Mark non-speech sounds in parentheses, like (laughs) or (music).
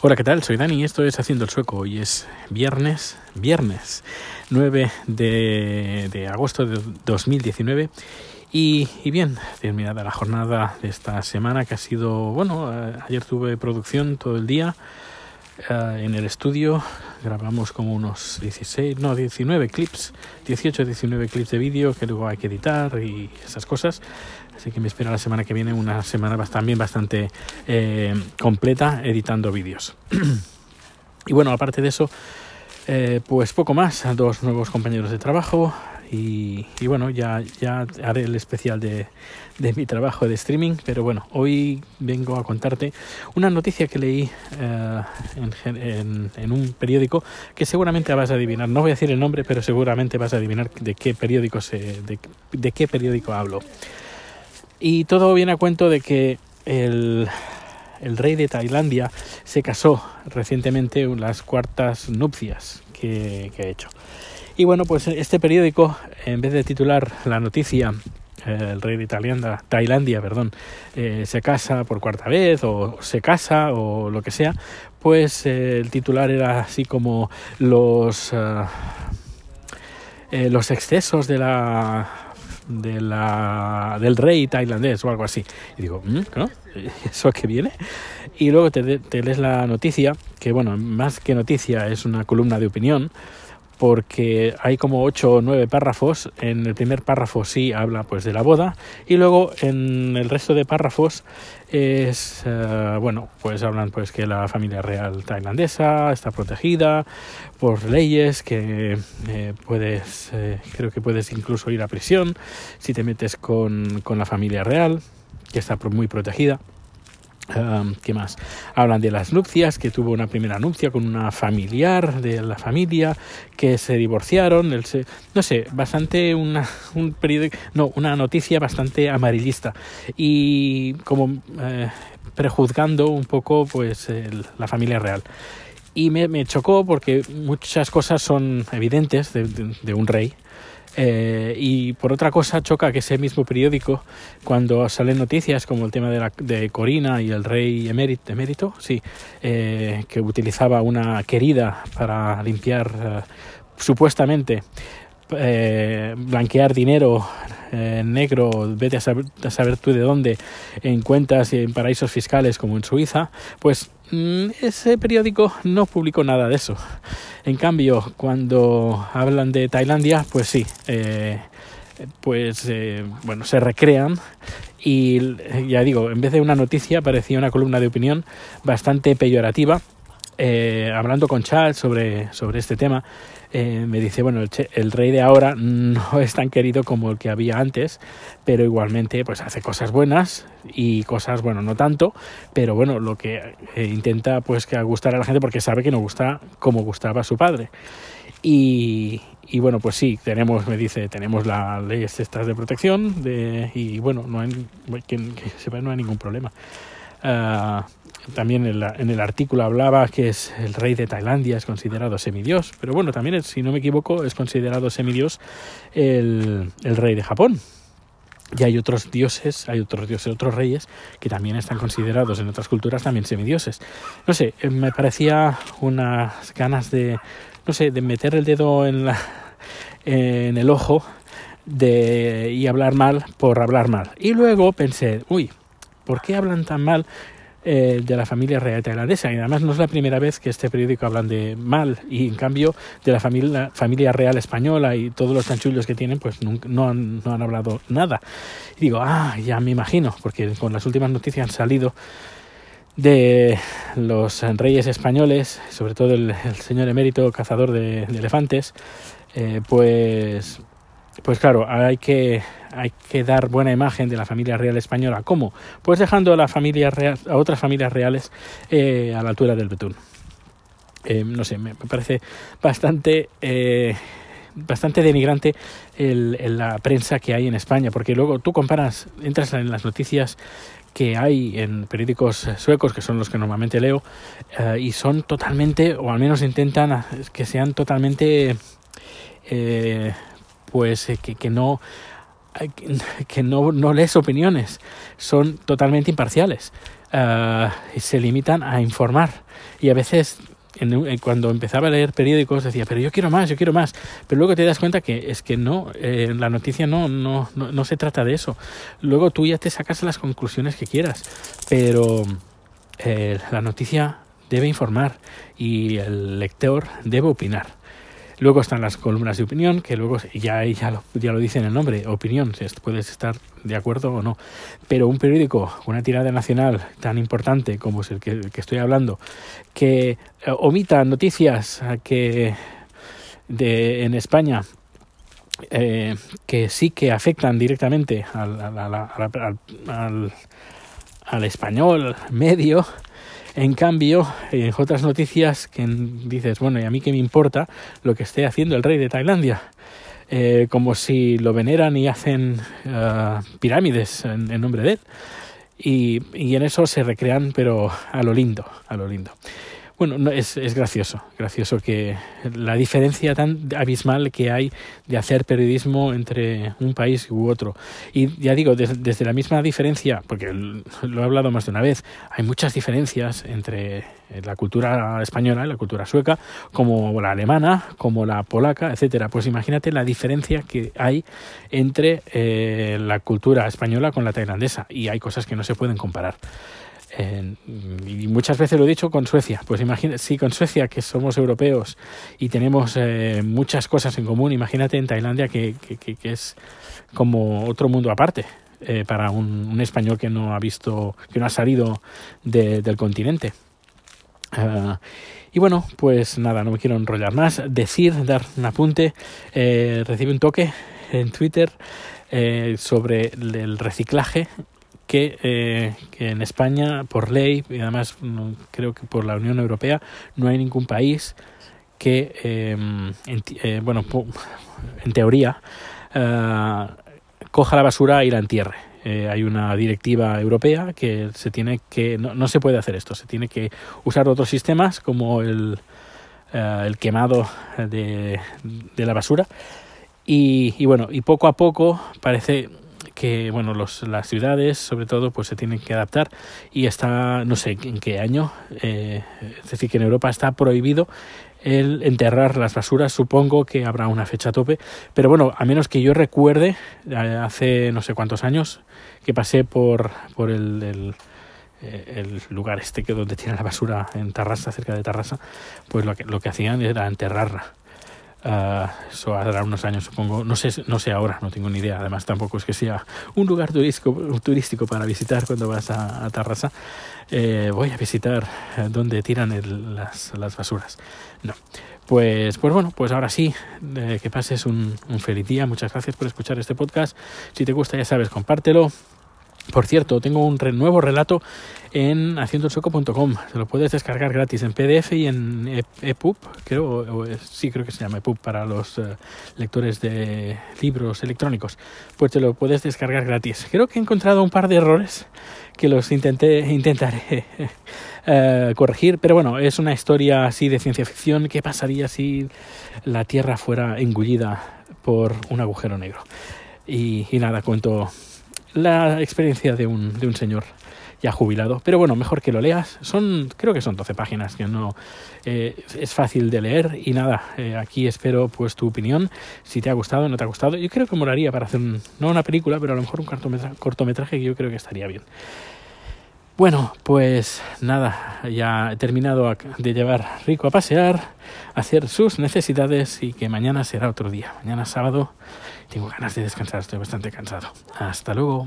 Hola, ¿qué tal? Soy Dani y esto es Haciendo el Sueco. Hoy es viernes, viernes 9 de, de agosto de 2019. Y, y, bien, terminada la jornada de esta semana que ha sido, bueno, eh, ayer tuve producción todo el día eh, en el estudio, grabamos como unos 16, no, 19 clips, 18, 19 clips de vídeo que luego hay que editar y esas cosas. Así que me espera la semana que viene una semana también bastante eh, completa editando vídeos. (clears throat) y bueno, aparte de eso, eh, pues poco más, dos nuevos compañeros de trabajo, y, bueno, ya, haré el especial de, mi trabajo de streaming, pero bueno, hoy vengo a contarte una noticia que leí uh, en, un periódico que seguramente vas a adivinar. No voy a decir el nombre, pero seguramente vas a adivinar de qué periódico, se, de, hablo. Y todo viene a cuento de que el, rey de Tailandia se casó recientemente en las cuartas nupcias que ha hecho. Y bueno, pues este periódico, en vez de titular la noticia eh, el rey de Tailandia, Tailandia perdón, eh, se casa por cuarta vez o se casa o lo que sea, pues eh, el titular era así como los, los excesos de la, de la, del rey tailandés o algo así. Y digo, ¿no? (laughs) ¿Eso a qué viene? Y luego te, te lees la noticia, que bueno, más que noticia es una columna de opinión, porque hay como ocho o nueve párrafos. En el primer párrafo sí habla pues de la boda y luego en el resto de párrafos es uh, bueno pues hablan pues que la familia real tailandesa está protegida por leyes que eh, puedes eh, creo que puedes incluso ir a prisión si te metes con, con la familia real que está muy protegida. Um, ¿Qué más? Hablan de las nupcias, que tuvo una primera nupcia con una familiar de la familia, que se divorciaron, el se, no sé, bastante una, un periódico, no, una noticia bastante amarillista y como eh, prejuzgando un poco pues el, la familia real. Y me, chocó porque muchas cosas son evidentes de, de, de un rey, eh, y por otra cosa choca que ese mismo periódico, cuando salen noticias como el tema de, la, de Corina y el rey emérito, emérito sí, eh, que utilizaba una querida para limpiar eh, supuestamente eh, blanquear dinero eh, negro, vete a saber, a saber, tú de dónde, en cuentas y en paraísos fiscales como en Suiza, pues mmm, ese periódico no publicó nada de eso. En cambio, cuando hablan de Tailandia, pues sí, eh, pues eh, bueno, se recrean y ya digo, en vez de una noticia parecía una columna de opinión bastante peyorativa eh, hablando con Charles sobre, sobre este tema, eh, me dice, bueno, el, el, rey de ahora (laughs) no es tan querido como el que había antes, pero igualmente pues hace cosas buenas y cosas, bueno, no tanto, pero bueno, lo que eh, intenta pues que gustar a la gente porque sabe que no gusta como gustaba su padre. Y, y bueno, pues sí, tenemos, me dice, tenemos las leyes estas de protección de, y bueno, no hay, que, que sepa, no hay ningún problema. Uh, también en, la, en, el artículo hablaba que es el rey de Tailandia es considerado semidios, pero bueno, también si no me equivoco es considerado semidios el, el rey de Japón. Y hay otros dioses, hay otros dioses, otros reyes que también están considerados en otras culturas también semidioses. No sé, me parecía unas ganas de, no sé, de meter el dedo en, la, en el ojo de, y hablar mal por hablar mal. Y luego pensé, uy, ¿por qué hablan tan mal eh, de la familia real tailandesa? Y además no es la primera vez que este periódico hablan de mal y en cambio de la familia, familia real española y todos los chanchullos que tienen pues no, no, han, no han hablado nada. Y digo, ah, ya me imagino, porque con las últimas noticias han salido de los reyes españoles, sobre todo el, el señor emérito cazador de, de elefantes, eh, pues pues claro, hay que, hay que dar buena imagen de la familia real española. ¿Cómo? Pues dejando a, la familia a otras familias reales eh, a la altura del betún. Eh, no sé, me parece bastante... Eh, bastante denigrante el, la prensa que hay en España, porque luego tú comparas, entras en las noticias que hay en periódicos suecos, que son los que normalmente leo, eh, y son totalmente, o al menos intentan que sean totalmente eh, pues eh, que, que, no (laughs) que no, no lees opiniones, son totalmente imparciales. eh, se limitan a informar y a veces cuando empezaba a leer periódicos decía, pero yo quiero más, yo quiero más. Pero luego te das cuenta que es que no, eh, la noticia no, no, no, no, se trata de eso. Luego tú ya te sacas las conclusiones que quieras, pero eh, la noticia debe informar y el lector debe opinar. Luego están las columnas de opinión, que luego ya, ya, lo, ya lo dice en el nombre, opinión, puedes estar de acuerdo o no. Pero un periódico una tirada nacional tan importante como es el que, estoy hablando, que eh, omita noticias que de, en España eh, que sí que afectan directamente al, al, al español medio, en cambio, en otras noticias que dices, bueno, ¿y a mí qué me importa lo que esté haciendo el rey de Tailandia? Eh, como si lo veneran y hacen uh, pirámides en, en, nombre de él. Y, y en eso se recrean, pero a lo lindo, a lo lindo. Bueno, no, es, es gracioso, gracioso que la diferencia tan abismal que hay de hacer periodismo entre un país u otro. Y ya digo, desde la misma diferencia, porque lo he hablado más de una vez, hay muchas diferencias entre la cultura española y la cultura sueca, como la alemana, como la polaca, etcétera. Pues imagínate la diferencia que hay entre eh, la cultura española con la tailandesa y hay cosas que no se pueden comparar y muchas veces lo he dicho con Suecia. Pues imagínate, sí, con Suecia, que somos europeos y tenemos eh, muchas cosas en común, imagínate en Tailandia, que, que, es como otro mundo aparte. Eh, para un, español que no ha visto, que no ha salido del continente. Ah, y bueno, pues nada, no me quiero enrollar más. Decir, dar un apunte, eh, recibí un toque en Twitter eh, sobre el reciclaje eh, que, en España, por ley, y además creo que por la Unión Europea, no hay ningún país que, em, en, eh, bueno, en teoría, eh, coja la basura y la entierre. hay una directiva europea que se tiene que no, se puede hacer esto se tiene que usar otros sistemas como el, el quemado de, de la basura y, y, bueno y poco a poco parece que bueno los, las ciudades sobre todo pues se tienen que adaptar. Y está no sé en qué año eh, es decir que en Europa está prohibido el enterrar las basuras. Supongo que habrá una fecha tope. Pero bueno a menos que yo recuerde eh, hace no sé cuántos años que pasé por por el, el eh, el lugar este que donde tiene la basura en Tarrasa, cerca de Tarrasa, pues lo que, lo que hacían era enterrarla. Uh, eso hará unos años, supongo. No sé, no sé ahora, no tengo ni idea. Además, tampoco es que sea un lugar turístico, turístico para visitar cuando vas a, Tarrasa. Eh, voy a visitar donde tiran las, las, basuras. No. Pues, pues bueno, pues ahora sí, eh, que pases un feliz día. Muchas gracias por escuchar este podcast. Si te gusta, ya sabes, compártelo por cierto, tengo un nuevo relato en haciendochoco.com. Se lo puedes descargar gratis en PDF y en EPUB, creo, sí creo que se llama EPUB para los eh, lectores de libros electrónicos. Pues te lo puedes descargar gratis. Creo que he encontrado un par de errores que los intenté intentaré (laughs) eh, corregir, pero bueno, es una historia así de ciencia ficción. ¿Qué pasaría si la Tierra fuera engullida por un agujero negro? Y nada, cuento la experiencia de un, de un señor ya jubilado. Pero bueno, mejor que lo leas. Son, creo que son 12 páginas, que no eh, es fácil de leer. Y nada, eh, aquí espero pues tu opinión. Si te ha gustado, no te ha gustado. Yo creo que molaría para hacer no una película, pero a lo mejor un cortometraje que yo creo que estaría bien. Bueno, pues nada, ya he terminado de llevar Rico a pasear, hacer sus necesidades y que mañana será otro día. Mañana sábado tengo ganas de descansar, estoy bastante cansado. Hasta luego.